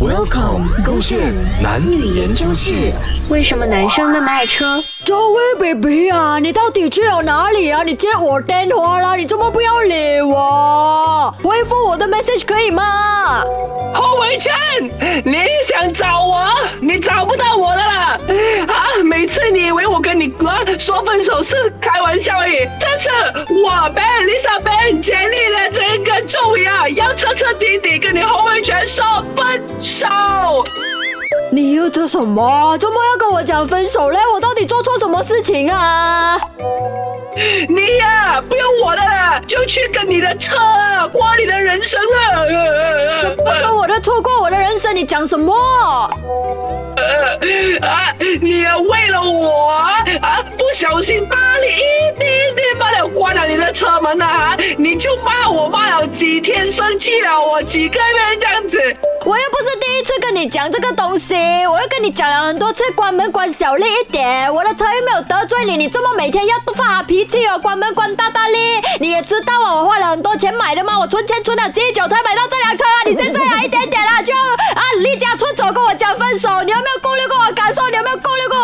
Welcome，勾选男女研究室。为什么男生那么爱车？周威 baby 啊，你到底去了哪里啊？你接我电话啦，你怎么不要理我？回复我的 message 可以吗？侯伟全，你想找我，你找不到我的啦啊！每次你以为我跟你哥说分手是开玩笑而已，这次我 Ben Lisa Ben 建立了这个重要，要彻彻底底跟你侯伟全说分手。你又做什么？周末要跟我讲分手嘞？我到底做错什么事情啊？你呀，不用我的了，就去跟你的车过你的人生了。不跟我的错过我的人生，你讲什么？啊，你为了我啊，不小心把你一点点罢了关了你的，你就骂我骂了几天，生气了我几个月这样子。我又不是第一次跟你讲这个东西，我又跟你讲了很多次，关门关小力一点。我的车又没有得罪你，你这么每天要发脾气哦，关门关大大力。你也知道啊，我花了很多钱买的嘛，我存钱存了几久才买到这辆车啊？你现在啊一点点啊就啊离家出走跟我讲分手，你有没有顾虑过我感受？你有没有顾虑过？